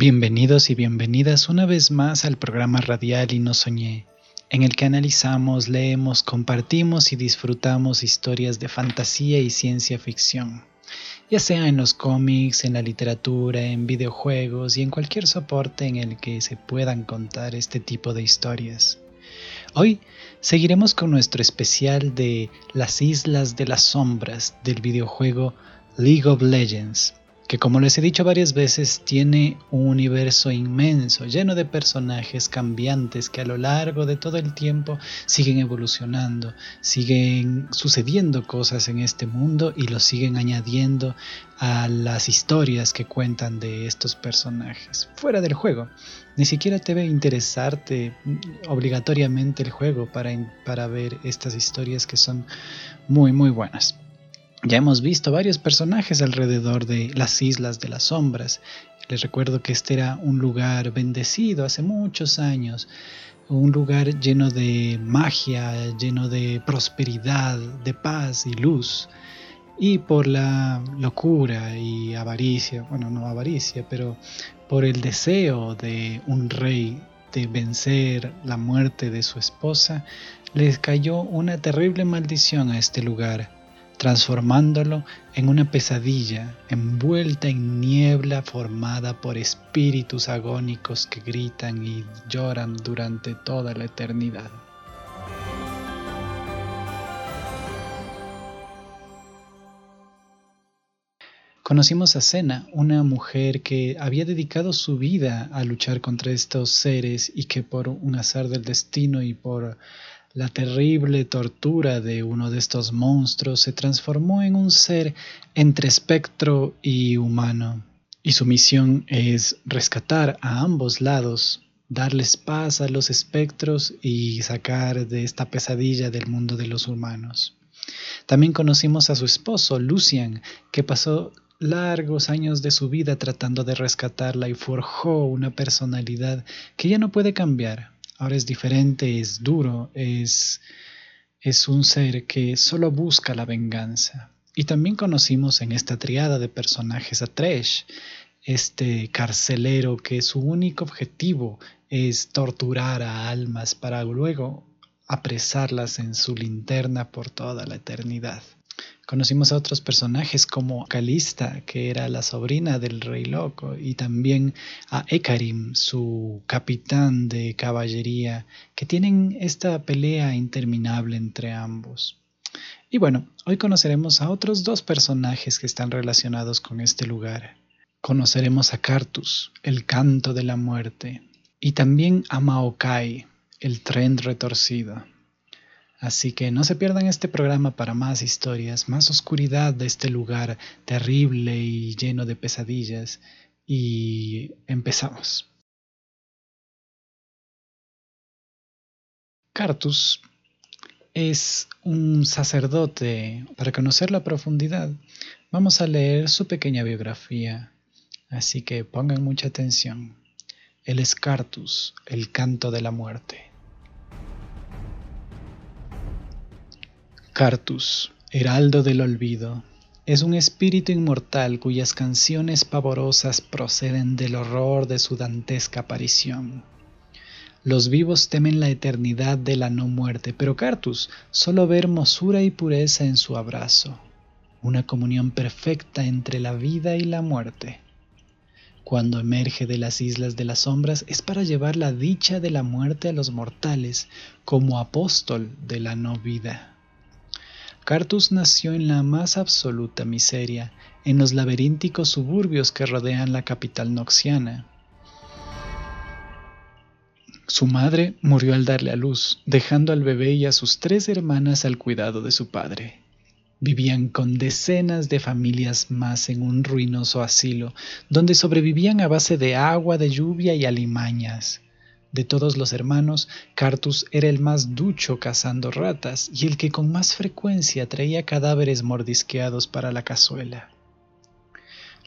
Bienvenidos y bienvenidas una vez más al programa radial Y no soñé, en el que analizamos, leemos, compartimos y disfrutamos historias de fantasía y ciencia ficción, ya sea en los cómics, en la literatura, en videojuegos y en cualquier soporte en el que se puedan contar este tipo de historias. Hoy seguiremos con nuestro especial de las Islas de las Sombras del videojuego League of Legends que como les he dicho varias veces tiene un universo inmenso, lleno de personajes cambiantes que a lo largo de todo el tiempo siguen evolucionando, siguen sucediendo cosas en este mundo y lo siguen añadiendo a las historias que cuentan de estos personajes fuera del juego. Ni siquiera debe interesarte obligatoriamente el juego para, para ver estas historias que son muy muy buenas. Ya hemos visto varios personajes alrededor de las Islas de las Sombras. Les recuerdo que este era un lugar bendecido hace muchos años, un lugar lleno de magia, lleno de prosperidad, de paz y luz. Y por la locura y avaricia, bueno, no avaricia, pero por el deseo de un rey de vencer la muerte de su esposa, les cayó una terrible maldición a este lugar transformándolo en una pesadilla envuelta en niebla formada por espíritus agónicos que gritan y lloran durante toda la eternidad. Conocimos a Sena, una mujer que había dedicado su vida a luchar contra estos seres y que por un azar del destino y por la terrible tortura de uno de estos monstruos se transformó en un ser entre espectro y humano, y su misión es rescatar a ambos lados, darles paz a los espectros y sacar de esta pesadilla del mundo de los humanos. También conocimos a su esposo, Lucian, que pasó largos años de su vida tratando de rescatarla y forjó una personalidad que ya no puede cambiar, ahora es diferente, es duro, es, es un ser que solo busca la venganza. Y también conocimos en esta triada de personajes a Tresh, este carcelero que su único objetivo es torturar a almas para luego apresarlas en su linterna por toda la eternidad. Conocimos a otros personajes como Calista, que era la sobrina del rey loco, y también a Ekarim, su capitán de caballería, que tienen esta pelea interminable entre ambos. Y bueno, hoy conoceremos a otros dos personajes que están relacionados con este lugar. Conoceremos a Cartus, el canto de la muerte, y también a Maokai, el tren retorcido. Así que no se pierdan este programa para más historias, más oscuridad de este lugar terrible y lleno de pesadillas. Y empezamos. Cartus es un sacerdote. Para conocer la profundidad, vamos a leer su pequeña biografía. Así que pongan mucha atención. Él es Cartus, el canto de la muerte. Cartus, heraldo del olvido, es un espíritu inmortal cuyas canciones pavorosas proceden del horror de su dantesca aparición. Los vivos temen la eternidad de la no muerte, pero Cartus solo ve hermosura y pureza en su abrazo, una comunión perfecta entre la vida y la muerte. Cuando emerge de las islas de las sombras es para llevar la dicha de la muerte a los mortales como apóstol de la no vida. Cartus nació en la más absoluta miseria, en los laberínticos suburbios que rodean la capital noxiana. Su madre murió al darle a luz, dejando al bebé y a sus tres hermanas al cuidado de su padre. Vivían con decenas de familias más en un ruinoso asilo, donde sobrevivían a base de agua, de lluvia y alimañas. De todos los hermanos, Cartus era el más ducho cazando ratas y el que con más frecuencia traía cadáveres mordisqueados para la cazuela.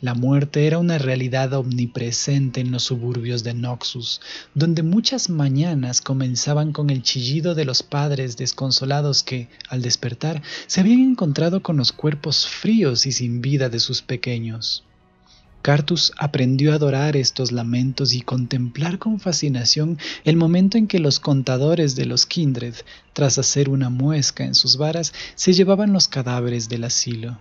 La muerte era una realidad omnipresente en los suburbios de Noxus, donde muchas mañanas comenzaban con el chillido de los padres desconsolados que, al despertar, se habían encontrado con los cuerpos fríos y sin vida de sus pequeños. Cartus aprendió a adorar estos lamentos y contemplar con fascinación el momento en que los contadores de los Kindred, tras hacer una muesca en sus varas, se llevaban los cadáveres del asilo.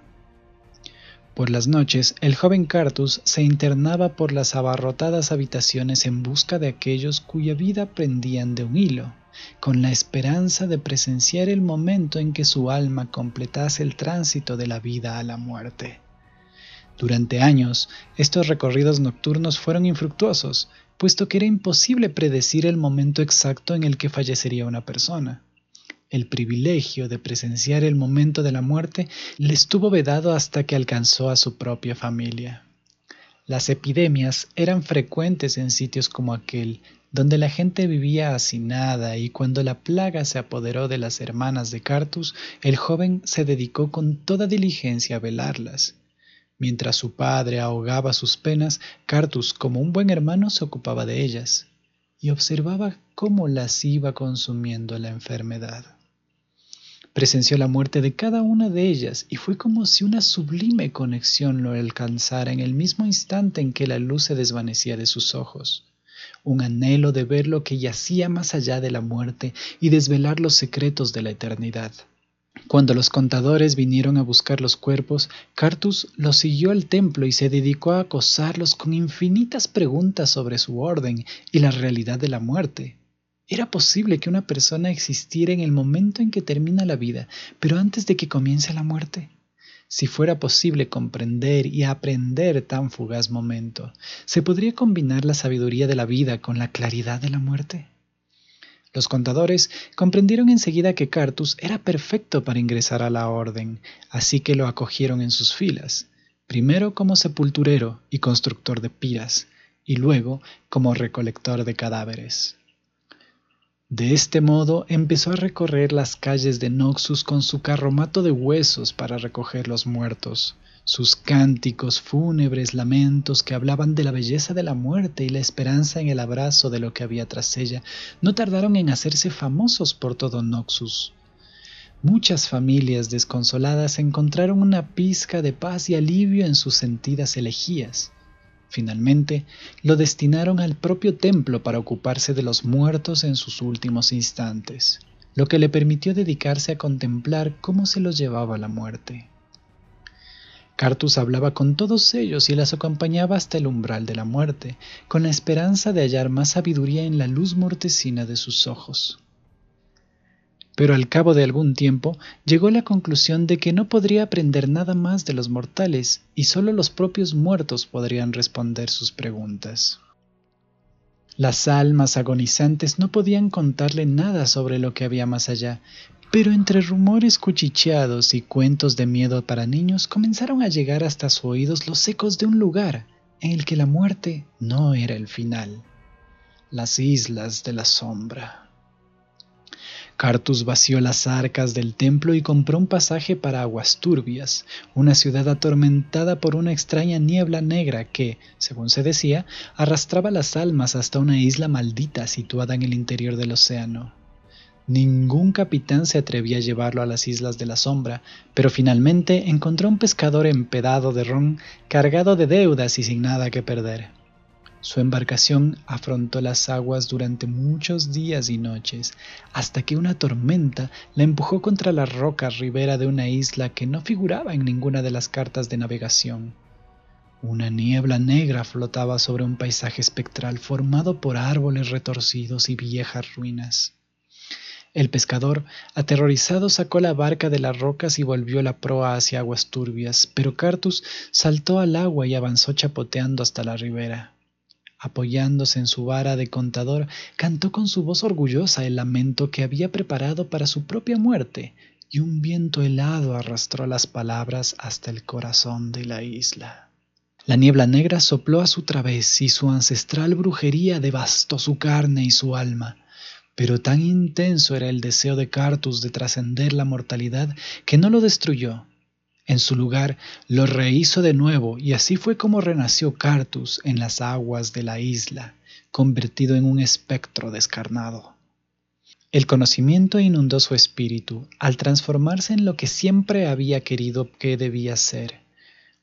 Por las noches, el joven Cartus se internaba por las abarrotadas habitaciones en busca de aquellos cuya vida prendían de un hilo, con la esperanza de presenciar el momento en que su alma completase el tránsito de la vida a la muerte. Durante años, estos recorridos nocturnos fueron infructuosos, puesto que era imposible predecir el momento exacto en el que fallecería una persona. El privilegio de presenciar el momento de la muerte le estuvo vedado hasta que alcanzó a su propia familia. Las epidemias eran frecuentes en sitios como aquel, donde la gente vivía hacinada y cuando la plaga se apoderó de las hermanas de Cartus, el joven se dedicó con toda diligencia a velarlas. Mientras su padre ahogaba sus penas, Cartus, como un buen hermano, se ocupaba de ellas y observaba cómo las iba consumiendo la enfermedad. Presenció la muerte de cada una de ellas y fue como si una sublime conexión lo alcanzara en el mismo instante en que la luz se desvanecía de sus ojos. Un anhelo de ver lo que yacía más allá de la muerte y desvelar los secretos de la eternidad. Cuando los contadores vinieron a buscar los cuerpos, Cartus los siguió al templo y se dedicó a acosarlos con infinitas preguntas sobre su orden y la realidad de la muerte. ¿Era posible que una persona existiera en el momento en que termina la vida, pero antes de que comience la muerte? Si fuera posible comprender y aprender tan fugaz momento, ¿se podría combinar la sabiduría de la vida con la claridad de la muerte? Los contadores comprendieron enseguida que Cartus era perfecto para ingresar a la orden, así que lo acogieron en sus filas, primero como sepulturero y constructor de piras, y luego como recolector de cadáveres. De este modo empezó a recorrer las calles de Noxus con su carromato de huesos para recoger los muertos, sus cánticos fúnebres lamentos que hablaban de la belleza de la muerte y la esperanza en el abrazo de lo que había tras ella no tardaron en hacerse famosos por todo Noxus. Muchas familias desconsoladas encontraron una pizca de paz y alivio en sus sentidas elegías. Finalmente, lo destinaron al propio templo para ocuparse de los muertos en sus últimos instantes, lo que le permitió dedicarse a contemplar cómo se los llevaba la muerte. Cartus hablaba con todos ellos y las acompañaba hasta el umbral de la muerte, con la esperanza de hallar más sabiduría en la luz mortecina de sus ojos. Pero al cabo de algún tiempo llegó a la conclusión de que no podría aprender nada más de los mortales y solo los propios muertos podrían responder sus preguntas. Las almas agonizantes no podían contarle nada sobre lo que había más allá, pero entre rumores cuchicheados y cuentos de miedo para niños comenzaron a llegar hasta sus oídos los ecos de un lugar en el que la muerte no era el final, las islas de la sombra. Cartus vació las arcas del templo y compró un pasaje para Aguas Turbias, una ciudad atormentada por una extraña niebla negra que, según se decía, arrastraba las almas hasta una isla maldita situada en el interior del océano. Ningún capitán se atrevía a llevarlo a las Islas de la Sombra, pero finalmente encontró un pescador empedado de ron, cargado de deudas y sin nada que perder. Su embarcación afrontó las aguas durante muchos días y noches, hasta que una tormenta la empujó contra la roca ribera de una isla que no figuraba en ninguna de las cartas de navegación. Una niebla negra flotaba sobre un paisaje espectral formado por árboles retorcidos y viejas ruinas. El pescador, aterrorizado, sacó la barca de las rocas y volvió la proa hacia aguas turbias, pero Cartus saltó al agua y avanzó chapoteando hasta la ribera. Apoyándose en su vara de contador, cantó con su voz orgullosa el lamento que había preparado para su propia muerte, y un viento helado arrastró las palabras hasta el corazón de la isla. La niebla negra sopló a su través y su ancestral brujería devastó su carne y su alma. Pero tan intenso era el deseo de Cartus de trascender la mortalidad que no lo destruyó. En su lugar lo rehizo de nuevo y así fue como renació Cartus en las aguas de la isla, convertido en un espectro descarnado. El conocimiento inundó su espíritu al transformarse en lo que siempre había querido que debía ser,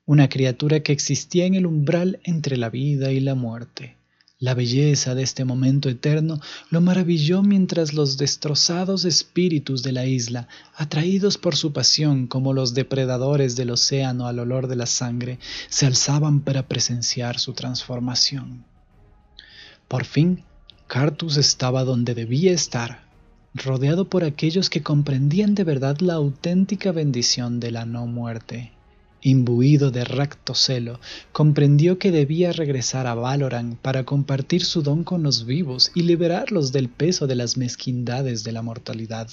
una criatura que existía en el umbral entre la vida y la muerte. La belleza de este momento eterno lo maravilló mientras los destrozados espíritus de la isla, atraídos por su pasión como los depredadores del océano al olor de la sangre, se alzaban para presenciar su transformación. Por fin, Cartus estaba donde debía estar, rodeado por aquellos que comprendían de verdad la auténtica bendición de la no muerte. Imbuido de recto celo, comprendió que debía regresar a Valoran para compartir su don con los vivos y liberarlos del peso de las mezquindades de la mortalidad.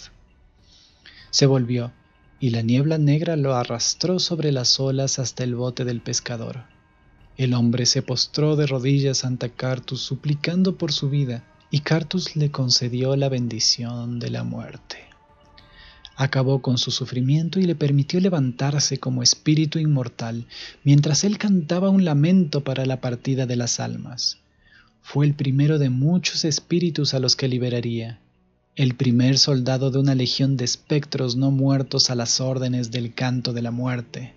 Se volvió, y la niebla negra lo arrastró sobre las olas hasta el bote del pescador. El hombre se postró de rodillas ante Cartus suplicando por su vida, y Cartus le concedió la bendición de la muerte acabó con su sufrimiento y le permitió levantarse como espíritu inmortal mientras él cantaba un lamento para la partida de las almas. Fue el primero de muchos espíritus a los que liberaría, el primer soldado de una legión de espectros no muertos a las órdenes del canto de la muerte.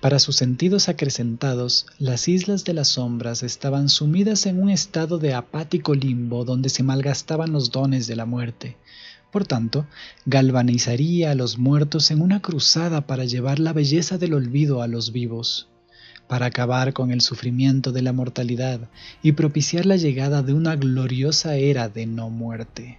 Para sus sentidos acrecentados, las islas de las sombras estaban sumidas en un estado de apático limbo donde se malgastaban los dones de la muerte, por tanto, galvanizaría a los muertos en una cruzada para llevar la belleza del olvido a los vivos, para acabar con el sufrimiento de la mortalidad y propiciar la llegada de una gloriosa era de no muerte.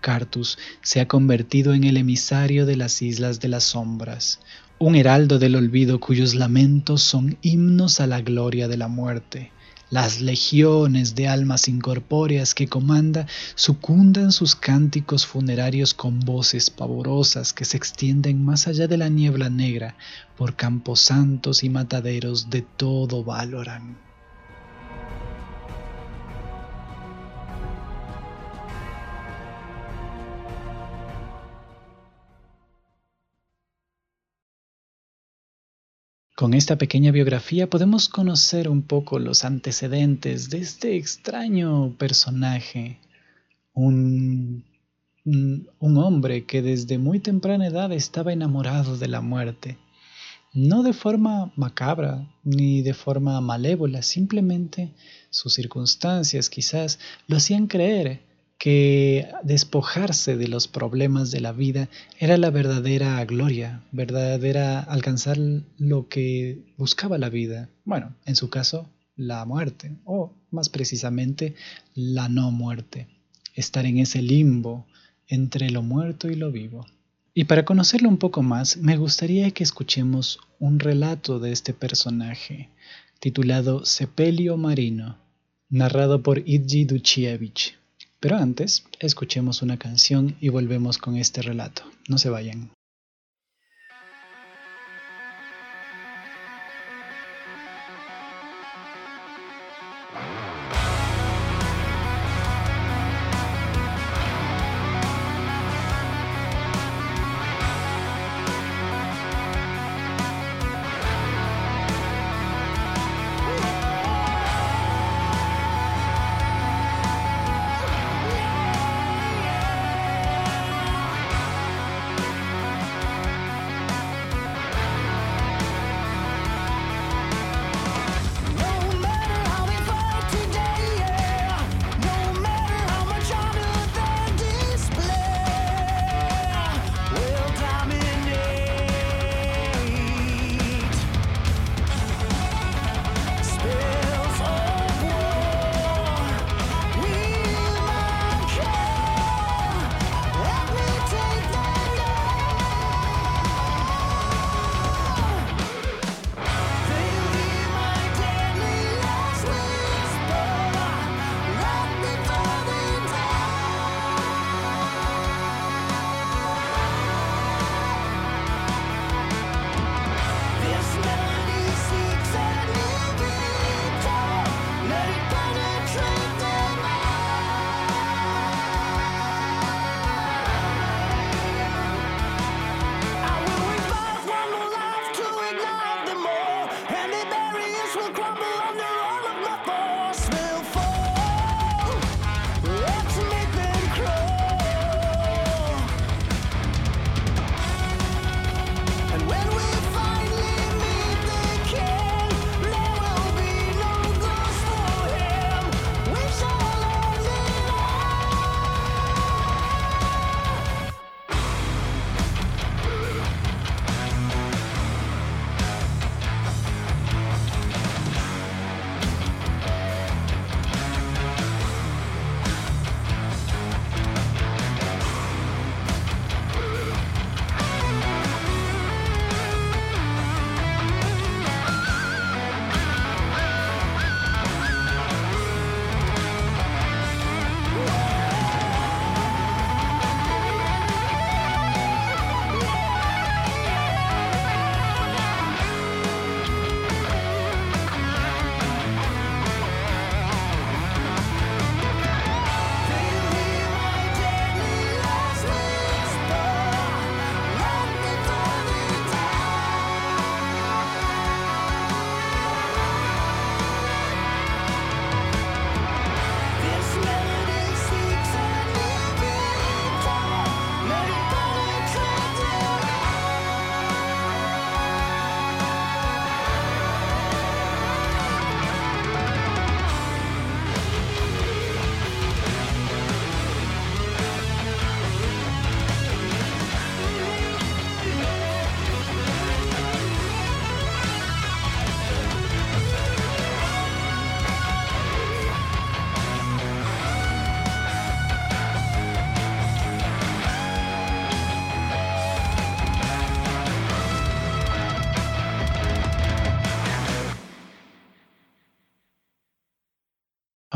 Cartus se ha convertido en el emisario de las Islas de las Sombras, un heraldo del olvido cuyos lamentos son himnos a la gloria de la muerte las legiones de almas incorpóreas que comanda sucundan sus cánticos funerarios con voces pavorosas que se extienden más allá de la niebla negra por campos santos y mataderos de todo Valoran. Con esta pequeña biografía podemos conocer un poco los antecedentes de este extraño personaje, un, un, hombre que desde muy temprana edad estaba enamorado de la muerte, no de forma macabra ni de forma malévola, simplemente sus circunstancias quizás lo hacían creer que despojarse de los problemas de la vida era la verdadera gloria, verdadera alcanzar lo que buscaba la vida. Bueno, en su caso, la muerte, o más precisamente, la no muerte. Estar en ese limbo entre lo muerto y lo vivo. Y para conocerlo un poco más, me gustaría que escuchemos un relato de este personaje, titulado Sepelio Marino, narrado por Idji Duchievich. Pero antes, escuchemos una canción y volvemos con este relato. No se vayan.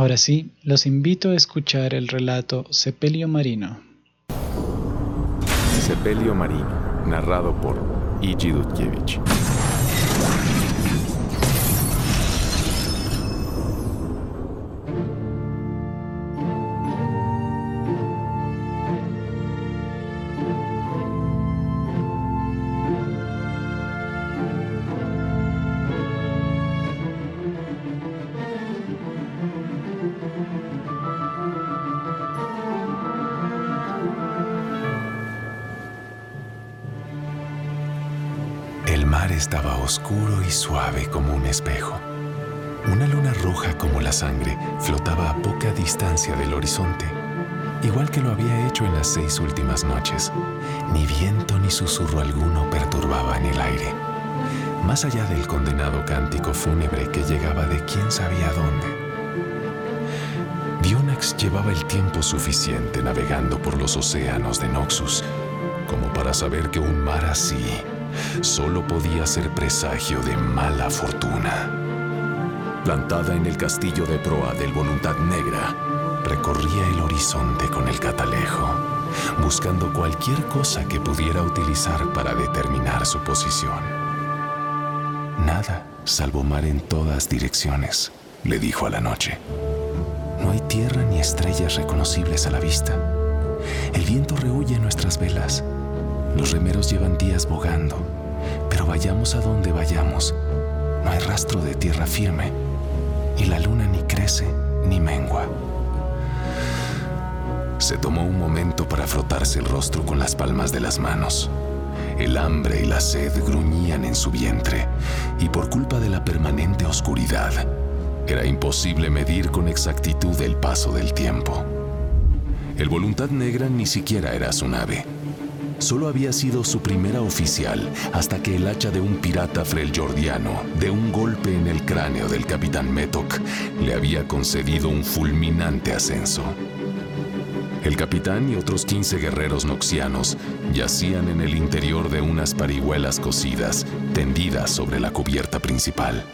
Ahora sí, los invito a escuchar el relato Sepelio Marino. Sepelio Marino, narrado por Iji Dudkiewicz. Estaba oscuro y suave como un espejo. Una luna roja como la sangre flotaba a poca distancia del horizonte, igual que lo había hecho en las seis últimas noches. Ni viento ni susurro alguno perturbaban el aire, más allá del condenado cántico fúnebre que llegaba de quién sabía dónde. Dionax llevaba el tiempo suficiente navegando por los océanos de Noxus como para saber que un mar así solo podía ser presagio de mala fortuna. Plantada en el castillo de proa del Voluntad Negra, recorría el horizonte con el catalejo, buscando cualquier cosa que pudiera utilizar para determinar su posición. Nada, salvo mar en todas direcciones, le dijo a la noche. No hay tierra ni estrellas reconocibles a la vista. El viento rehuye nuestras velas los remeros llevan días bogando, pero vayamos a donde vayamos, no hay rastro de tierra firme, y la luna ni crece ni mengua. Se tomó un momento para frotarse el rostro con las palmas de las manos. El hambre y la sed gruñían en su vientre, y por culpa de la permanente oscuridad, era imposible medir con exactitud el paso del tiempo. El Voluntad Negra ni siquiera era su nave solo había sido su primera oficial hasta que el hacha de un pirata freljordiano, de un golpe en el cráneo del capitán Metok, le había concedido un fulminante ascenso. El capitán y otros 15 guerreros noxianos yacían en el interior de unas parihuelas cocidas, tendidas sobre la cubierta principal.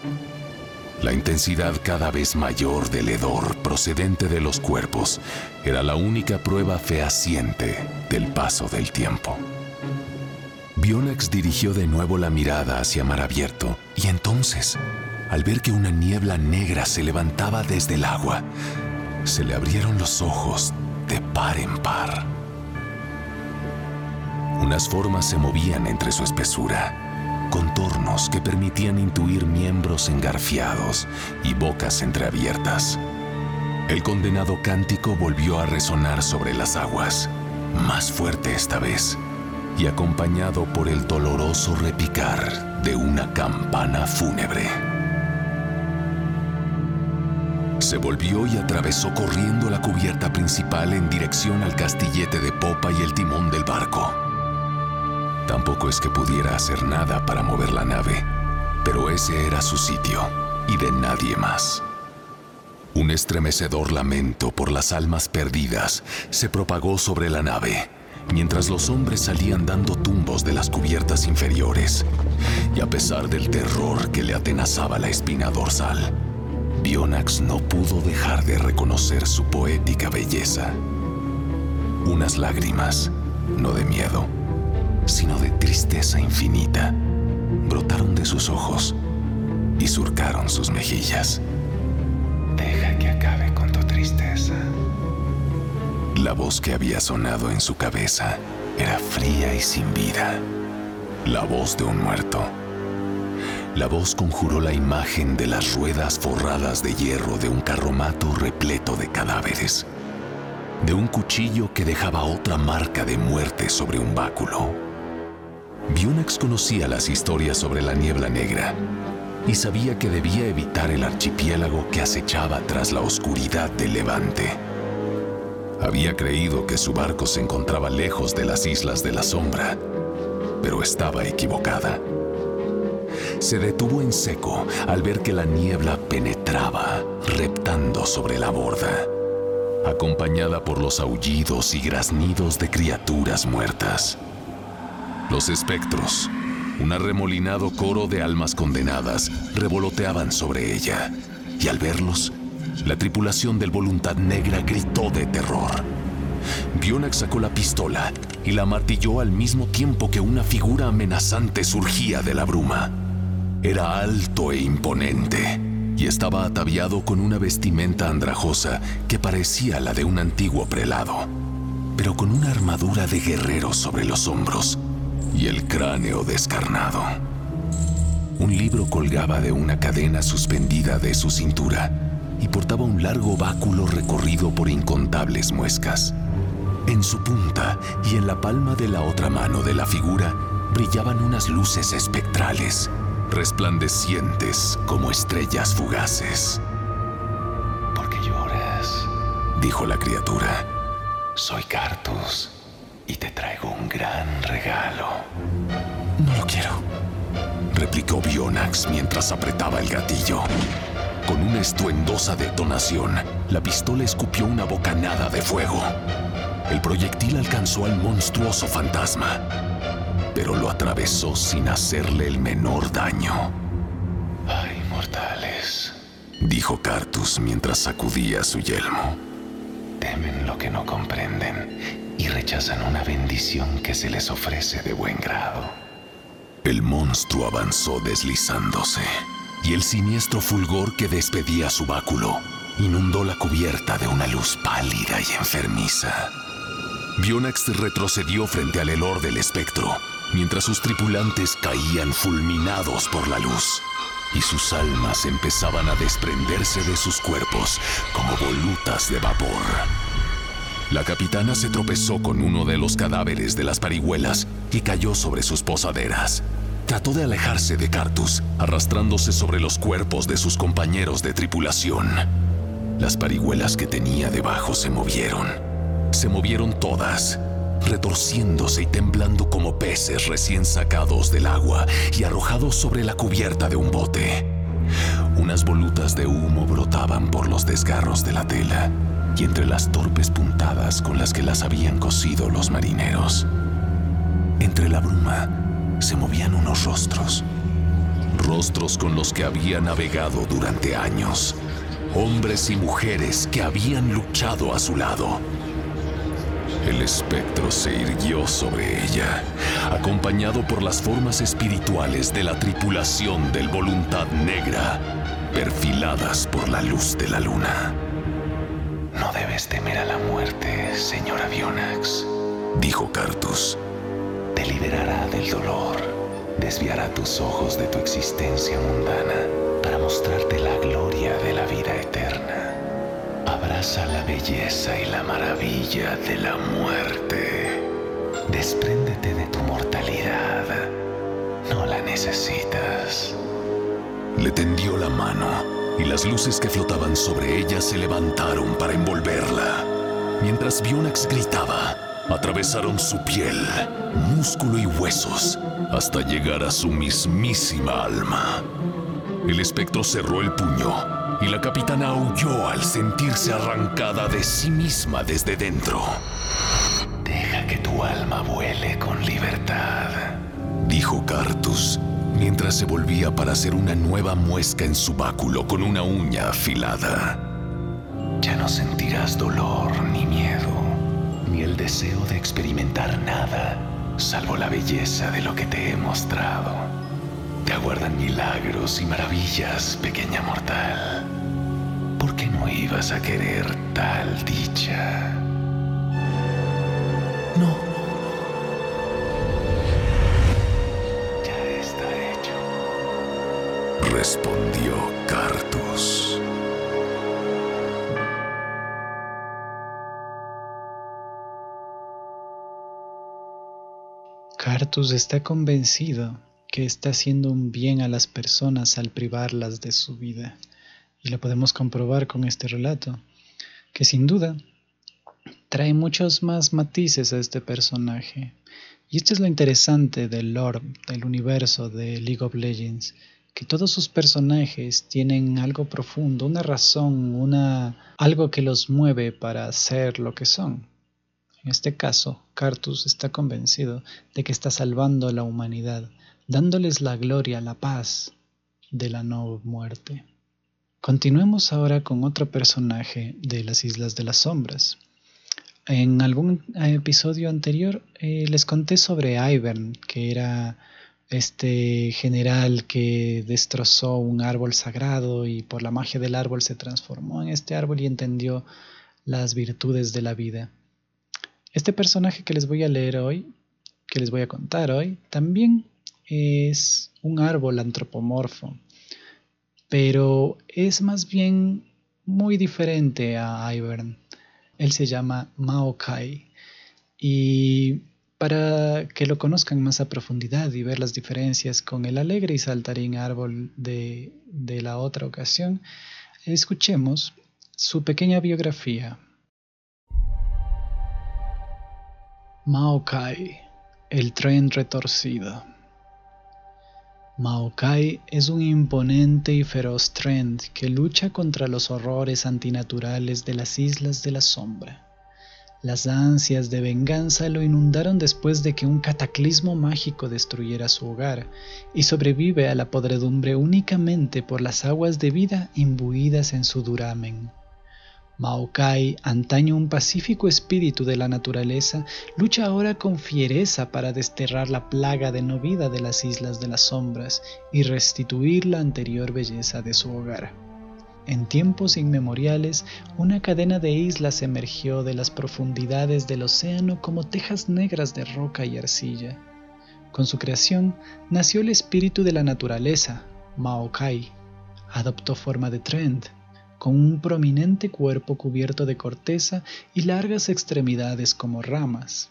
La intensidad cada vez mayor del hedor procedente de los cuerpos era la única prueba fehaciente del paso del tiempo. Bionax dirigió de nuevo la mirada hacia mar abierto y entonces, al ver que una niebla negra se levantaba desde el agua, se le abrieron los ojos de par en par. Unas formas se movían entre su espesura contornos que permitían intuir miembros engarfiados y bocas entreabiertas. El condenado cántico volvió a resonar sobre las aguas, más fuerte esta vez, y acompañado por el doloroso repicar de una campana fúnebre. Se volvió y atravesó corriendo la cubierta principal en dirección al castillete de popa y el timón del barco. Tampoco es que pudiera hacer nada para mover la nave, pero ese era su sitio y de nadie más. Un estremecedor lamento por las almas perdidas se propagó sobre la nave, mientras los hombres salían dando tumbos de las cubiertas inferiores. Y a pesar del terror que le atenazaba la espina dorsal, Bionax no pudo dejar de reconocer su poética belleza. Unas lágrimas, no de miedo, sino de tristeza infinita, brotaron de sus ojos y surcaron sus mejillas. Deja que acabe con tu tristeza. La voz que había sonado en su cabeza era fría y sin vida. La voz de un muerto. La voz conjuró la imagen de las ruedas forradas de hierro de un carromato repleto de cadáveres. De un cuchillo que dejaba otra marca de muerte sobre un báculo Bionax conocía las historias sobre la niebla negra y sabía que debía evitar el archipiélago que acechaba tras la oscuridad del levante. Había creído que su barco se encontraba lejos de las islas de la sombra, pero estaba equivocada. Se detuvo en seco al ver que la niebla penetraba, reptando sobre la borda, acompañada por los aullidos y graznidos de criaturas muertas. Los espectros, un arremolinado coro de almas condenadas, revoloteaban sobre ella, y al verlos, la tripulación del Voluntad Negra gritó de terror. Bionax sacó la pistola y la martilló al mismo tiempo que una figura amenazante surgía de la bruma. Era alto e imponente y estaba ataviado con una vestimenta andrajosa que parecía la de un antiguo prelado, pero con una armadura de guerrero sobre los hombros y el cráneo descarnado. Un libro colgaba de una cadena suspendida de su cintura y portaba un largo báculo recorrido por incontables muescas. En su punta y en la palma de la otra mano de la figura brillaban unas luces espectrales, resplandecientes como estrellas fugaces. ¿Por qué lloras? Dijo la criatura. Soy Cartus y te traigo un gran regalo. No lo quiero, replicó Bionax mientras apretaba el gatillo. Con una estruendosa detonación, la pistola escupió una bocanada de fuego. El proyectil alcanzó al monstruoso fantasma, pero lo atravesó sin hacerle el menor daño. Ay, mortales, dijo Cartus mientras sacudía su yelmo. Temen lo que no comprenden y rechazan una bendición que se les ofrece de buen grado. El monstruo avanzó deslizándose y el siniestro fulgor que despedía su báculo inundó la cubierta de una luz pálida y enfermiza. Bionax retrocedió frente al helor del espectro, mientras sus tripulantes caían fulminados por la luz, y sus almas empezaban a desprenderse de sus cuerpos como volutas de vapor. La capitana se tropezó con uno de los cadáveres de las parihuelas y cayó sobre sus posaderas. Trató de alejarse de Cartus, arrastrándose sobre los cuerpos de sus compañeros de tripulación. Las parihuelas que tenía debajo se movieron. Se movieron todas, retorciéndose y temblando como peces recién sacados del agua y arrojados sobre la cubierta de un bote. Unas volutas de humo brotaban por los desgarros de la tela y entre las torpes puntadas con las que las habían cosido los marineros. Entre la bruma, se movían unos rostros. Rostros con los que había navegado durante años. Hombres y mujeres que habían luchado a su lado. El espectro se irguió sobre ella, acompañado por las formas espirituales de la tripulación del Voluntad Negra, perfiladas por la luz de la luna. No debes temer a la muerte, señora Bionax, dijo Cartus te liberará del dolor, desviará tus ojos de tu existencia mundana para mostrarte la gloria de la vida eterna. Abraza la belleza y la maravilla de la muerte. Despréndete de tu mortalidad. No la necesitas. Le tendió la mano y las luces que flotaban sobre ella se levantaron para envolverla. Mientras Bionax gritaba, atravesaron su piel, músculo y huesos hasta llegar a su mismísima alma. El espectro cerró el puño y la capitana huyó al sentirse arrancada de sí misma desde dentro. Deja que tu alma vuele con libertad, dijo Cartus mientras se volvía para hacer una nueva muesca en su báculo con una uña afilada. Ya no sentirás dolor ni miedo ni el deseo de experimentar nada, salvo la belleza de lo que te he mostrado. Te aguardan milagros y maravillas, pequeña mortal. ¿Por qué no ibas a querer tal dicha? No. Respondió Cartus. Cartus está convencido que está haciendo un bien a las personas al privarlas de su vida. Y lo podemos comprobar con este relato, que sin duda trae muchos más matices a este personaje. Y esto es lo interesante del lore, del universo de League of Legends, que todos sus personajes tienen algo profundo, una razón, una algo que los mueve para ser lo que son. En este caso, Cartus está convencido de que está salvando a la humanidad, dándoles la gloria, la paz de la no muerte. Continuemos ahora con otro personaje de las Islas de las Sombras. En algún episodio anterior eh, les conté sobre Ivern, que era este general que destrozó un árbol sagrado y por la magia del árbol se transformó en este árbol y entendió las virtudes de la vida. Este personaje que les voy a leer hoy, que les voy a contar hoy, también es un árbol antropomorfo, pero es más bien muy diferente a Ivern. Él se llama Maokai y para que lo conozcan más a profundidad y ver las diferencias con el alegre y saltarín árbol de, la otra ocasión, escuchemos su pequeña biografía. Maokai, el tren retorcido. Maokai es un imponente y feroz tren que lucha contra los horrores antinaturales de las Islas de la Sombra. Las ansias de venganza lo inundaron después de que un cataclismo mágico destruyera su hogar, y sobrevive a la podredumbre únicamente por las aguas de vida imbuidas en su duramen. Maokai, antaño un pacífico espíritu de la naturaleza, lucha ahora con fiereza para desterrar la plaga de no vida de las islas de las sombras y restituir la anterior belleza de su hogar. En tiempos inmemoriales, una cadena de islas emergió de las profundidades del océano como tejas negras de roca y arcilla. Con su creación nació el espíritu de la naturaleza, Maokai. Adoptó forma de Trend, con un prominente cuerpo cubierto de corteza y largas extremidades como ramas.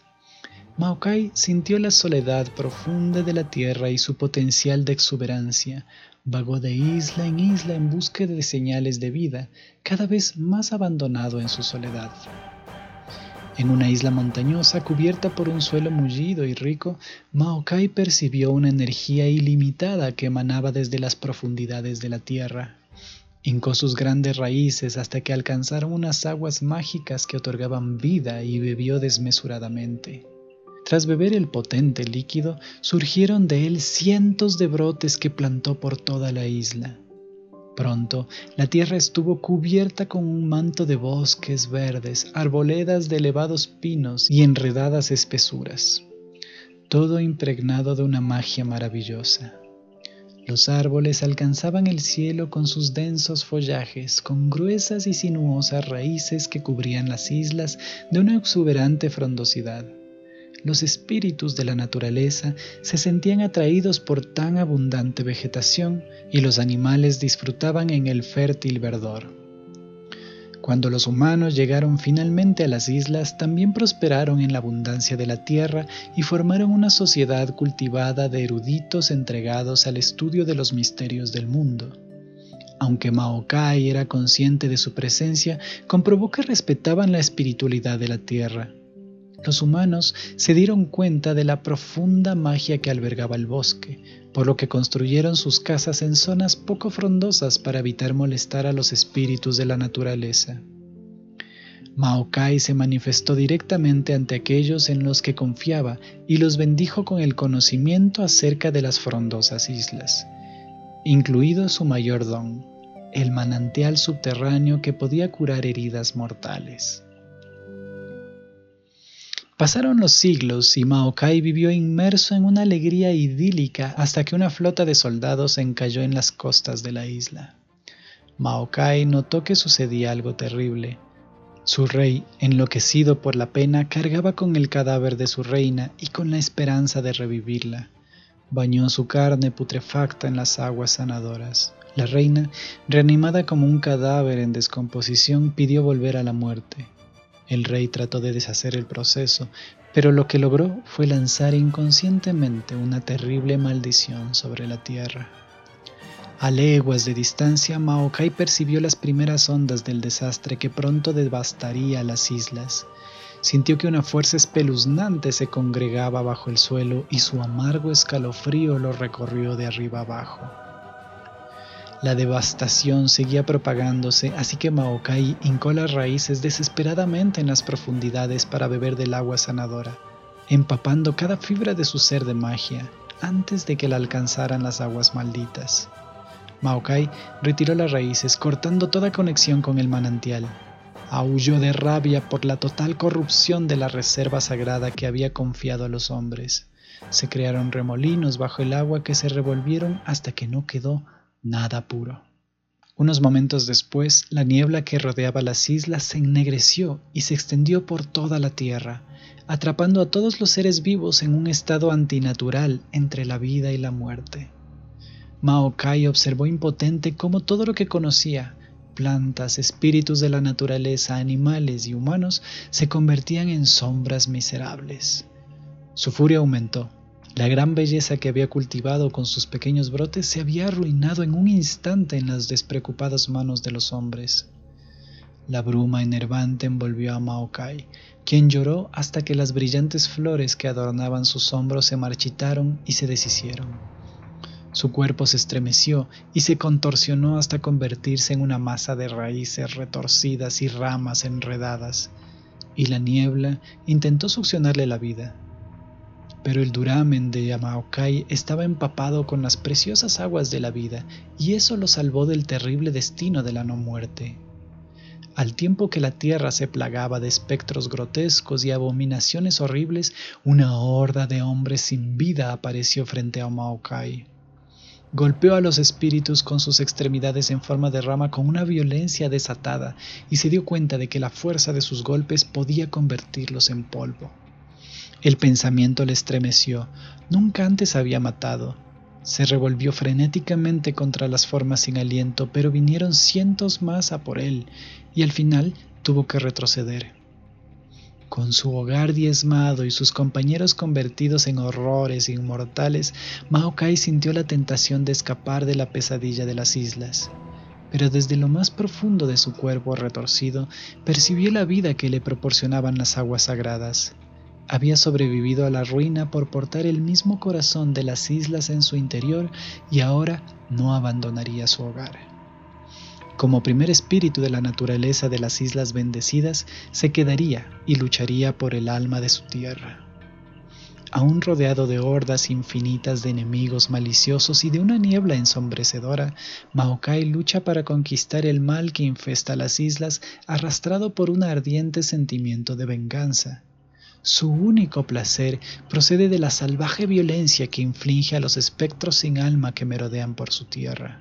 Maokai sintió la soledad profunda de la tierra y su potencial de exuberancia. Vagó de isla en isla en búsqueda de señales de vida, cada vez más abandonado en su soledad. En una isla montañosa cubierta por un suelo mullido y rico, Maokai percibió una energía ilimitada que emanaba desde las profundidades de la tierra. Hincó sus grandes raíces hasta que alcanzaron unas aguas mágicas que otorgaban vida y bebió desmesuradamente. Tras beber el potente líquido, surgieron de él cientos de brotes que plantó por toda la isla. Pronto, la tierra estuvo cubierta con un manto de bosques verdes, arboledas de elevados pinos y enredadas espesuras, todo impregnado de una magia maravillosa. Los árboles alcanzaban el cielo con sus densos follajes, con gruesas y sinuosas raíces que cubrían las islas de una exuberante frondosidad los espíritus de la naturaleza se sentían atraídos por tan abundante vegetación y los animales disfrutaban en el fértil verdor. Cuando los humanos llegaron finalmente a las islas, también prosperaron en la abundancia de la tierra y formaron una sociedad cultivada de eruditos entregados al estudio de los misterios del mundo. Aunque Maokai era consciente de su presencia, comprobó que respetaban la espiritualidad de la tierra los humanos se dieron cuenta de la profunda magia que albergaba el bosque, por lo que construyeron sus casas en zonas poco frondosas para evitar molestar a los espíritus de la naturaleza. Maokai se manifestó directamente ante aquellos en los que confiaba y los bendijo con el conocimiento acerca de las frondosas islas, incluido su mayor don, el manantial subterráneo que podía curar heridas mortales. Pasaron los siglos y Maokai vivió inmerso en una alegría idílica hasta que una flota de soldados encalló en las costas de la isla. Maokai notó que sucedía algo terrible. Su rey, enloquecido por la pena, cargaba con el cadáver de su reina y con la esperanza de revivirla. Bañó su carne putrefacta en las aguas sanadoras. La reina, reanimada como un cadáver en descomposición, pidió volver a la muerte. El rey trató de deshacer el proceso, pero lo que logró fue lanzar inconscientemente una terrible maldición sobre la tierra. A leguas de distancia, Maokai percibió las primeras ondas del desastre que pronto devastaría las islas. Sintió que una fuerza espeluznante se congregaba bajo el suelo y su amargo escalofrío lo recorrió de arriba abajo. La devastación seguía propagándose, así que Maokai hincó las raíces desesperadamente en las profundidades para beber del agua sanadora, empapando cada fibra de su ser de magia antes de que la alcanzaran las aguas malditas. Maokai retiró las raíces, cortando toda conexión con el manantial. Aulló de rabia por la total corrupción de la reserva sagrada que había confiado a los hombres. Se crearon remolinos bajo el agua que se revolvieron hasta que no quedó nada puro. Unos momentos después, la niebla que rodeaba las islas se ennegreció y se extendió por toda la tierra, atrapando a todos los seres vivos en un estado antinatural entre la vida y la muerte. Maokai observó impotente cómo todo lo que conocía, plantas, espíritus de la naturaleza, animales y humanos, se convertían en sombras miserables. Su furia aumentó. La gran belleza que había cultivado con sus pequeños brotes se había arruinado en un instante en las despreocupadas manos de los hombres. La bruma enervante envolvió a Maokai, quien lloró hasta que las brillantes flores que adornaban sus hombros se marchitaron y se deshicieron. Su cuerpo se estremeció y se contorsionó hasta convertirse en una masa de raíces retorcidas y ramas enredadas, y la niebla intentó succionarle la vida pero el duramen de Yamaokai estaba empapado con las preciosas aguas de la vida, y eso lo salvó del terrible destino de la no muerte. Al tiempo que la tierra se plagaba de espectros grotescos y abominaciones horribles, una horda de hombres sin vida apareció frente a Maokai. Golpeó a los espíritus con sus extremidades en forma de rama con una violencia desatada y se dio cuenta de que la fuerza de sus golpes podía convertirlos en polvo. El pensamiento le estremeció. Nunca antes había matado. Se revolvió frenéticamente contra las formas sin aliento, pero vinieron cientos más a por él, y al final tuvo que retroceder. Con su hogar diezmado y sus compañeros convertidos en horrores inmortales, Maokai sintió la tentación de escapar de la pesadilla de las islas. Pero desde lo más profundo de su cuerpo retorcido, percibió la vida que le proporcionaban las aguas sagradas. Había sobrevivido a la ruina por portar el mismo corazón de las islas en su interior y ahora no abandonaría su hogar. Como primer espíritu de la naturaleza de las islas bendecidas, se quedaría y lucharía por el alma de su tierra. Aún rodeado de hordas infinitas de enemigos maliciosos y de una niebla ensombrecedora, Maokai lucha para conquistar el mal que infesta las islas arrastrado por un ardiente sentimiento de venganza. Su único placer procede de la salvaje violencia que inflige a los espectros sin alma que merodean por su tierra.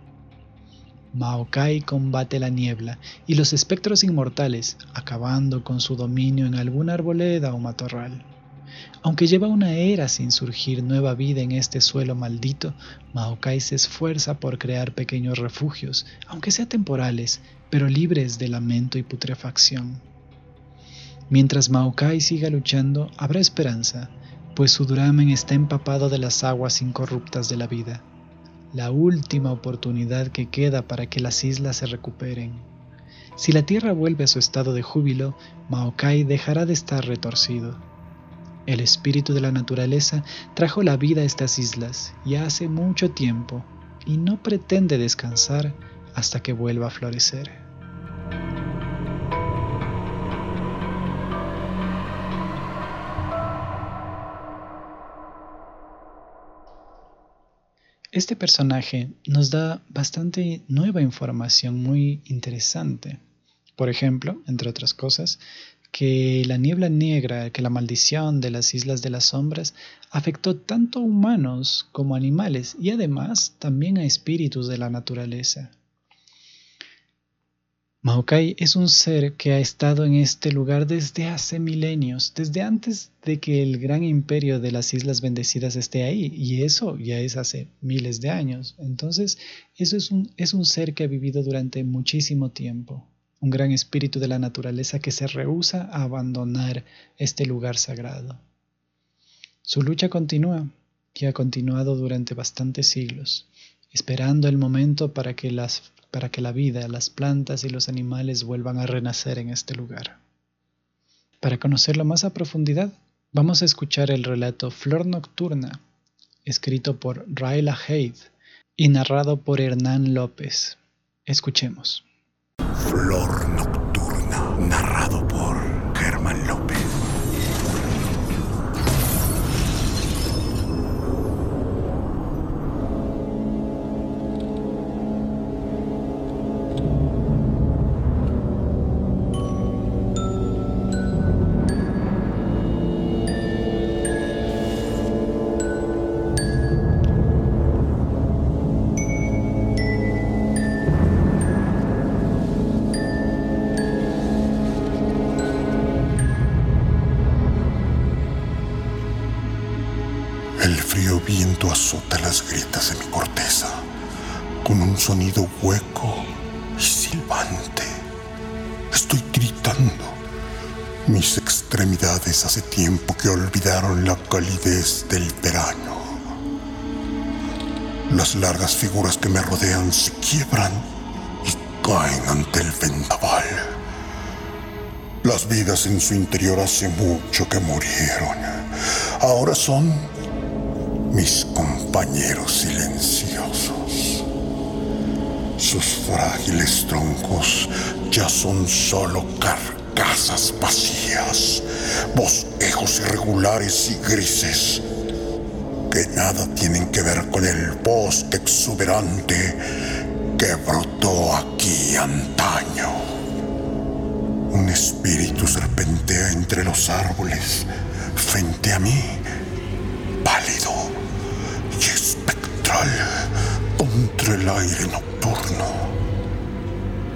Maokai combate la niebla y los espectros inmortales, acabando con su dominio en alguna arboleda o matorral. Aunque lleva una era sin surgir nueva vida en este suelo maldito, Maokai se esfuerza por crear pequeños refugios, aunque sean temporales, pero libres de lamento y putrefacción. Mientras Maokai siga luchando, habrá esperanza, pues su duramen está empapado de las aguas incorruptas de la vida, la última oportunidad que queda para que las islas se recuperen. Si la tierra vuelve a su estado de júbilo, Maokai dejará de estar retorcido. El espíritu de la naturaleza trajo la vida a estas islas ya hace mucho tiempo y no pretende descansar hasta que vuelva a florecer. Este personaje nos da bastante nueva información muy interesante. Por ejemplo, entre otras cosas, que la niebla negra, que la maldición de las Islas de las Sombras afectó tanto a humanos como a animales y además también a espíritus de la naturaleza. Maokai es un ser que ha estado en este lugar desde hace milenios, desde antes de que el gran imperio de las Islas Bendecidas esté ahí, y eso ya es hace miles de años. Entonces, eso es un, es un ser que ha vivido durante muchísimo tiempo, un gran espíritu de la naturaleza que se rehúsa a abandonar este lugar sagrado. Su lucha continúa y ha continuado durante bastantes siglos, esperando el momento para que las para que la vida, las plantas y los animales vuelvan a renacer en este lugar. Para conocerlo más a profundidad, vamos a escuchar el relato Flor Nocturna, escrito por Raila Haid y narrado por Hernán López. Escuchemos. Flor Nocturna, narrado por Germán López. La calidez del verano. Las largas figuras que me rodean se quiebran y caen ante el vendaval. Las vidas en su interior hace mucho que murieron. Ahora son mis compañeros silenciosos. Sus frágiles troncos ya son solo carcasas vacías, bosquejos irregulares y grises que nada tienen que ver con el bosque exuberante que brotó aquí antaño. Un espíritu serpentea entre los árboles frente a mí, pálido y espectral contra el aire nocturno.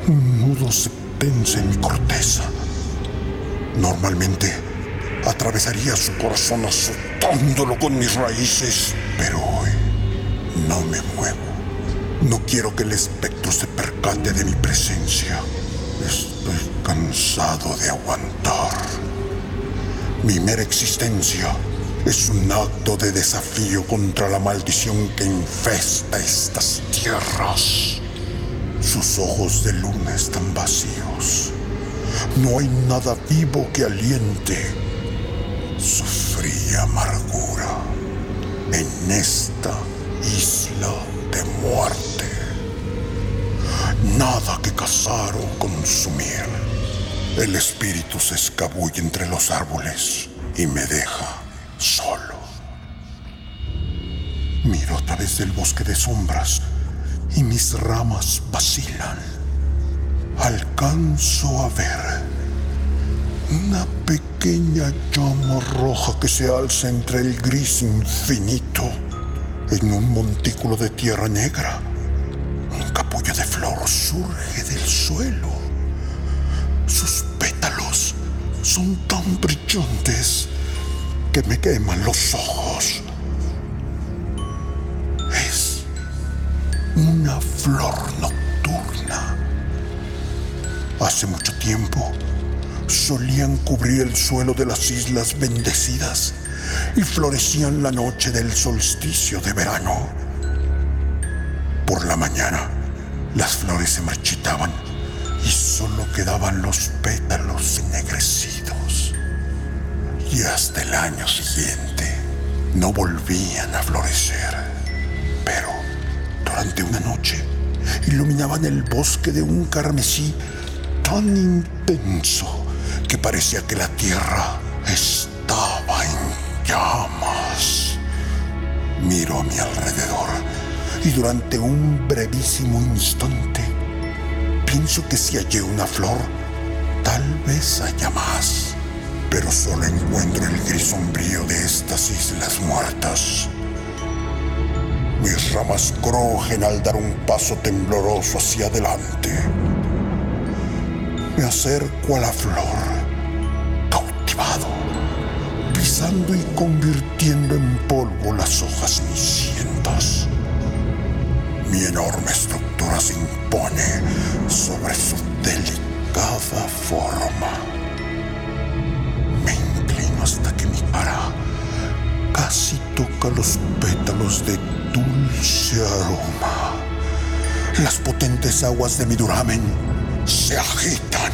Un nudo se tensa en mi corteza. Normalmente atravesaría su corazón azotándolo con mis raíces, pero hoy no me muevo. No quiero que el espectro se percate de mi presencia. Estoy cansado de aguantar. Mi mera existencia es un acto de desafío contra la maldición que infesta estas tierras. Sus ojos de luna están vacíos. No hay nada vivo que aliente su fría amargura en esta isla de muerte. Nada que cazar o consumir. El espíritu se escabulle entre los árboles y me deja solo. Miro a través del bosque de sombras y mis ramas vacilan. Alcanzo a ver una pequeña llama roja que se alza entre el gris infinito en un montículo de tierra negra. Un capullo de flor surge del suelo. Sus pétalos son tan brillantes que me queman los ojos. Es una flor nocturna. Hace mucho tiempo solían cubrir el suelo de las islas bendecidas y florecían la noche del solsticio de verano. Por la mañana, las flores se marchitaban y solo quedaban los pétalos ennegrecidos. Y hasta el año siguiente no volvían a florecer. Pero durante una noche iluminaban el bosque de un carmesí tan intenso que parecía que la tierra estaba en llamas. Miro a mi alrededor y durante un brevísimo instante pienso que si hallé una flor, tal vez haya más. Pero solo encuentro el gris sombrío de estas islas muertas. Mis ramas crujen al dar un paso tembloroso hacia adelante. Me acerco a la flor pisando y convirtiendo en polvo las hojas cenicientas. Mi enorme estructura se impone sobre su delicada forma. Me inclino hasta que mi cara casi toca los pétalos de dulce aroma. Las potentes aguas de mi duramen se agitan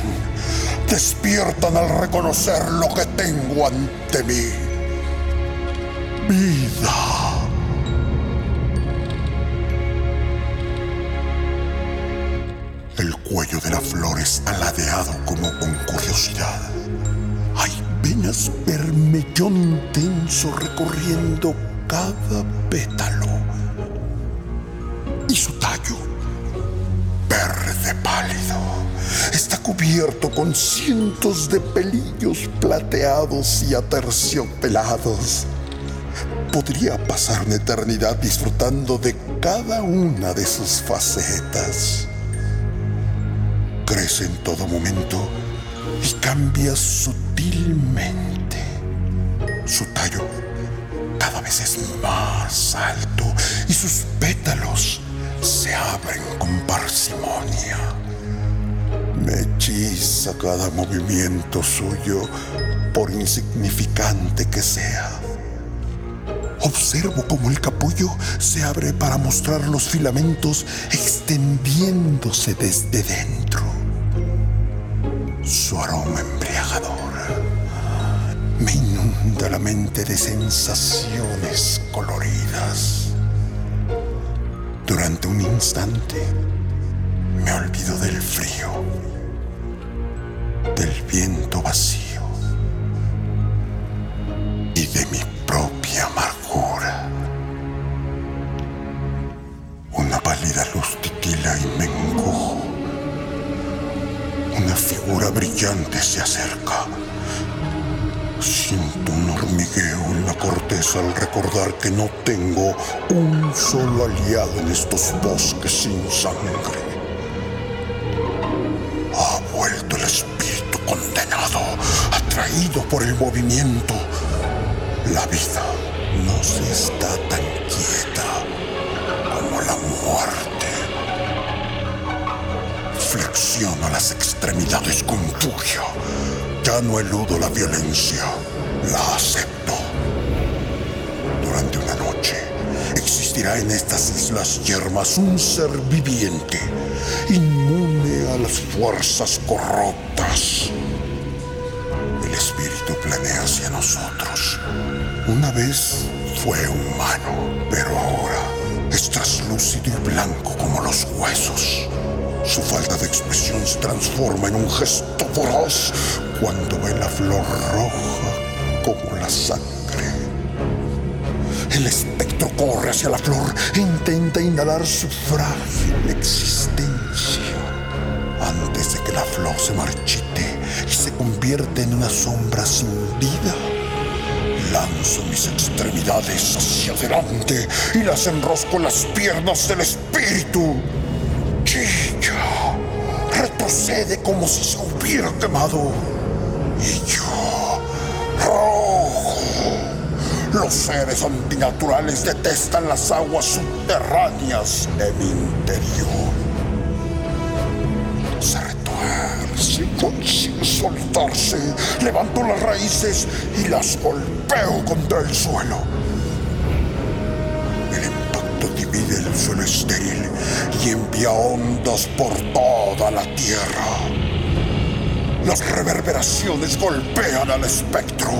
despiertan al reconocer lo que tengo ante mí. Vida. El cuello de la flor está ladeado como con curiosidad. Hay venas vermellón tenso recorriendo cada pétalo. Y su tallo, verde pálido está cubierto con cientos de pelillos plateados y aterciopelados. Podría pasar una eternidad disfrutando de cada una de sus facetas. Crece en todo momento y cambia sutilmente. Su tallo cada vez es más alto y sus pétalos se abren con parsimonia. Me hechiza cada movimiento suyo, por insignificante que sea. Observo cómo el capullo se abre para mostrar los filamentos extendiéndose desde dentro. Su aroma embriagador me inunda la mente de sensaciones coloridas. Durante un instante me olvido del frío, del viento vacío y de mi propia amargura. Una pálida luz titila y me encojo. Una figura brillante se acerca. Siento un hormigueo en la corteza al recordar que no tengo un solo aliado en estos bosques sin sangre. Atraído por el movimiento. La vida no se está tan quieta como la muerte. Flexiono las extremidades con furia. Ya no eludo la violencia, la acepto. Durante una noche existirá en estas islas yermas un ser viviente, inmune a las fuerzas corruptas. Nosotros. Una vez fue humano, pero ahora es traslúcido y blanco como los huesos. Su falta de expresión se transforma en un gesto voraz cuando ve la flor roja como la sangre. El espectro corre hacia la flor e intenta inhalar su frágil existencia antes de que la flor se marchite y se convierta en una sombra sin vida. Lanzo mis extremidades hacia adelante y las enrosco en las piernas del espíritu. Chilla, retrocede como si se hubiera quemado. Y yo, rojo. Los seres antinaturales detestan las aguas subterráneas de mi interior. Soltarse. Levanto las raíces y las golpeo contra el suelo. El impacto divide el suelo estéril y envía ondas por toda la tierra. Las reverberaciones golpean al espectro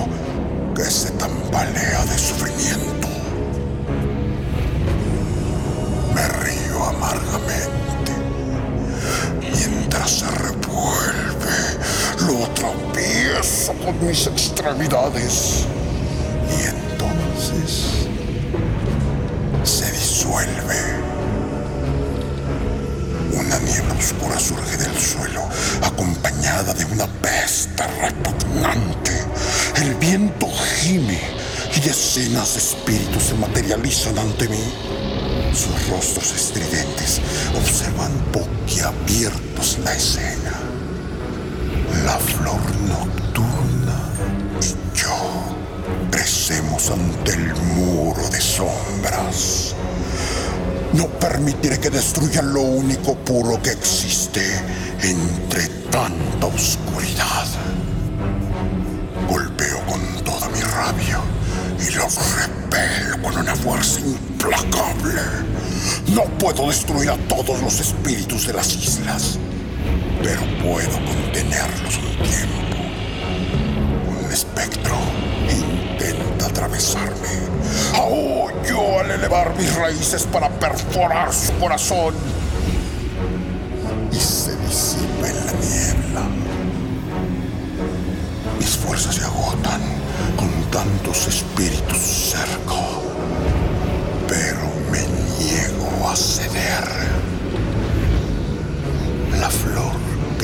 que se tambalea de sufrimiento. Con mis extremidades y entonces se disuelve. Una niebla oscura surge del suelo, acompañada de una peste repugnante. El viento gime y decenas de espíritus se materializan ante mí. Sus rostros estridentes observan boquiabiertos la escena. La flor nocturna ante el muro de sombras. No permitiré que destruyan lo único puro que existe entre tanta oscuridad. Golpeo con toda mi rabia y los repelo con una fuerza implacable. No puedo destruir a todos los espíritus de las islas, pero puedo contenerlos un tiempo. Un espectro atravesarme. Aullo al elevar mis raíces para perforar su corazón. Y se disipa en la niebla. Mis fuerzas se agotan con tantos espíritus cerca. Pero me niego a ceder.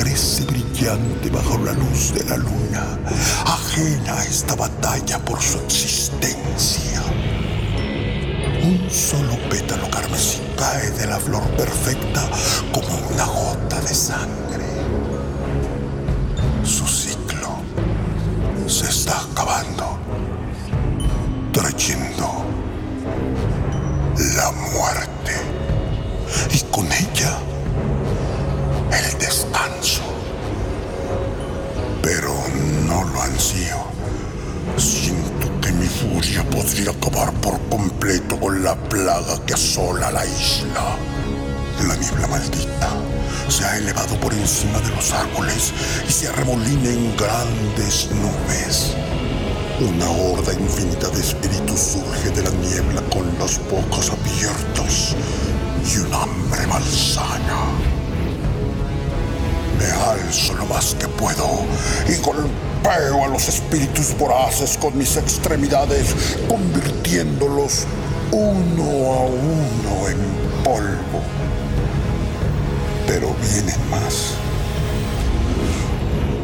Crece brillante bajo la luz de la luna, ajena a esta batalla por su existencia. Un solo pétalo carmesí cae de la flor perfecta como una gota de sangre. Siento que mi furia podría acabar por completo con la plaga que asola la isla. La niebla maldita se ha elevado por encima de los árboles y se arremolina en grandes nubes. Una horda infinita de espíritus surge de la niebla con las bocas abiertas y un hambre malsana. Me alzo lo más que puedo y golpeo a los espíritus voraces con mis extremidades, convirtiéndolos uno a uno en polvo. Pero vienen más.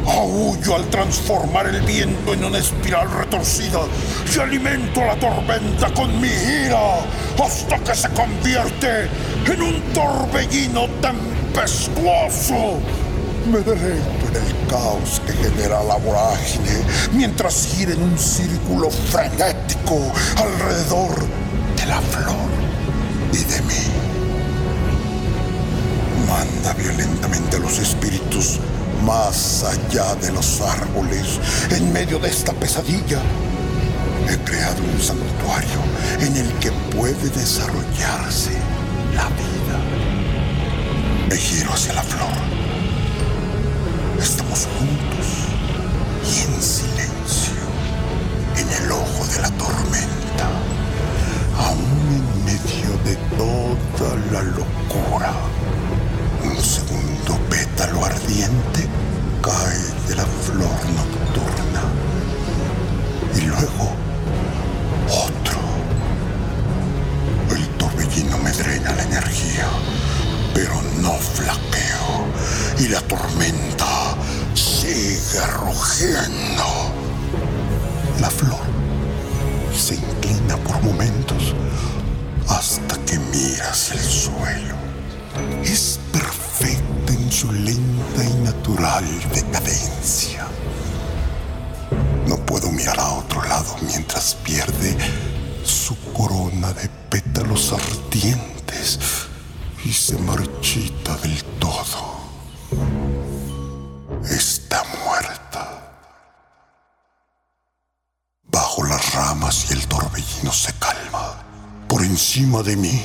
Aullo al transformar el viento en una espiral retorcida y alimento la tormenta con mi ira hasta que se convierte en un torbellino tempestuoso. Me deleito en el caos que genera la vorágine mientras gira en un círculo frenético alrededor de la flor y de mí. Manda violentamente a los espíritus más allá de los árboles, en medio de esta pesadilla. He creado un santuario en el que puede desarrollarse la vida. Me giro hacia la flor. Estamos juntos y en silencio, en el ojo de la tormenta, aún en medio de toda la locura. Un segundo pétalo ardiente cae de la flor nocturna. Y luego otro. El torbellino me drena la energía, pero no flaqueo. Y la tormenta La flor se inclina por momentos hasta que mira hacia el suelo. Es perfecta en su lenta y natural decadencia. No puedo mirar a otro lado mientras pierde su corona de pétalos ardientes y se marchita del todo. Encima de mí,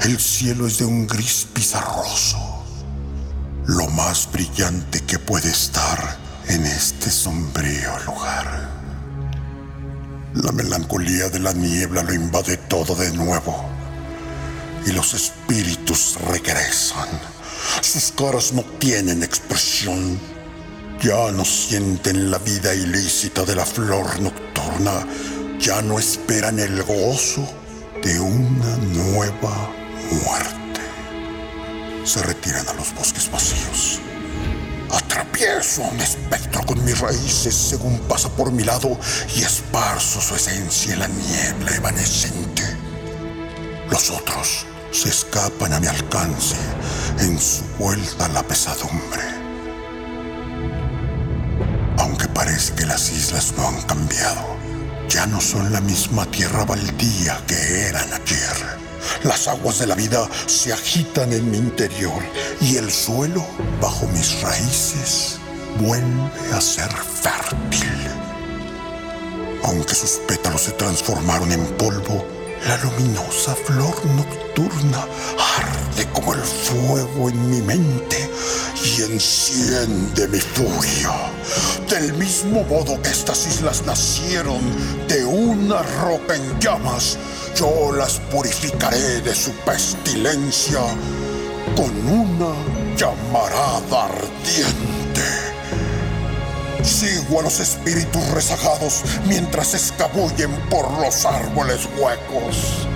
el cielo es de un gris pizarroso, lo más brillante que puede estar en este sombrío lugar. La melancolía de la niebla lo invade todo de nuevo y los espíritus regresan. Sus caras no tienen expresión. Ya no sienten la vida ilícita de la flor nocturna. Ya no esperan el gozo de una nueva muerte. Se retiran a los bosques vacíos. Atravieso a un espectro con mis raíces según pasa por mi lado y esparzo su esencia en la niebla evanescente. Los otros se escapan a mi alcance en su vuelta a la pesadumbre. Aunque parece que las islas no han cambiado, ya no son la misma tierra baldía que eran ayer. Las aguas de la vida se agitan en mi interior y el suelo bajo mis raíces vuelve a ser fértil. Aunque sus pétalos se transformaron en polvo, la luminosa flor nocturna arde como el fuego en mi mente y enciende mi furia. Del mismo modo que estas islas nacieron de una roca en llamas, yo las purificaré de su pestilencia con una llamarada ardiente. Sigo a los espíritus rezagados mientras escabullen por los árboles huecos.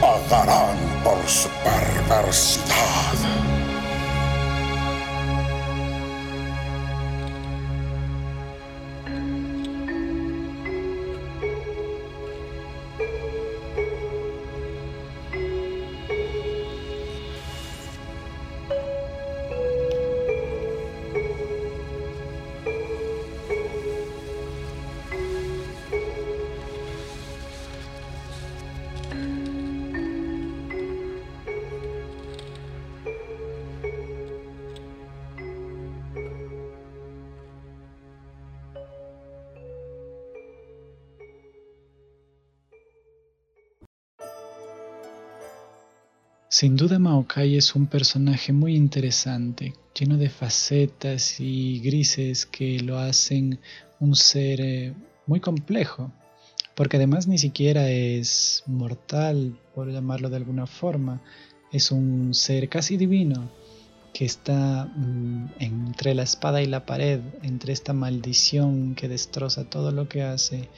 Pagarán por su perversidad. Sin duda Maokai es un personaje muy interesante, lleno de facetas y grises que lo hacen un ser eh, muy complejo, porque además ni siquiera es mortal, por llamarlo de alguna forma, es un ser casi divino que está mm, entre la espada y la pared, entre esta maldición que destroza todo lo que hace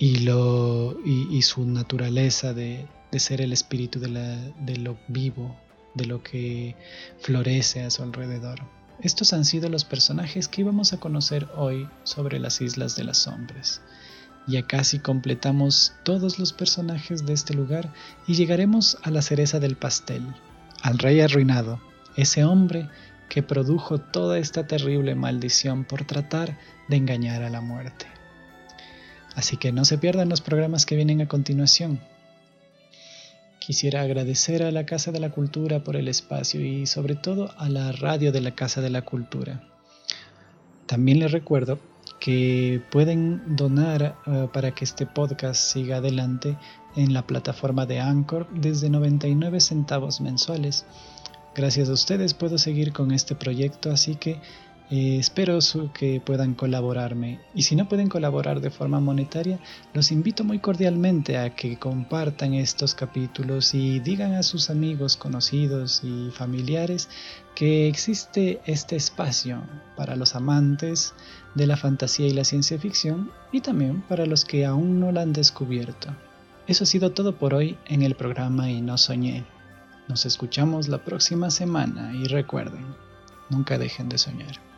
y, lo, y, su naturaleza de, ser el espíritu de, de lo vivo, de lo que florece a su alrededor. Estos han sido los personajes que íbamos a conocer hoy sobre las Islas de las Sombras. Ya casi completamos todos los personajes de este lugar y llegaremos a la cereza del pastel, al rey arruinado, ese hombre que produjo toda esta terrible maldición por tratar de engañar a la muerte. Así que no se pierdan los programas que vienen a continuación. Quisiera agradecer a la Casa de la Cultura por el espacio y sobre todo a la radio de la Casa de la Cultura. También les recuerdo que pueden donar eh, para que este podcast siga adelante en la plataforma de Anchor desde 99 centavos mensuales. Gracias a ustedes puedo seguir con este proyecto, así que eh, espero que puedan colaborarme. Y si no pueden colaborar de forma monetaria, los invito muy cordialmente a que compartan estos capítulos y digan a sus amigos, conocidos y familiares que existe este espacio para los amantes de la fantasía y la ciencia ficción y también para los que aún no la han descubierto. Eso ha sido todo por hoy en el programa Y no soñé. Nos escuchamos la próxima semana y recuerden, nunca dejen de soñar.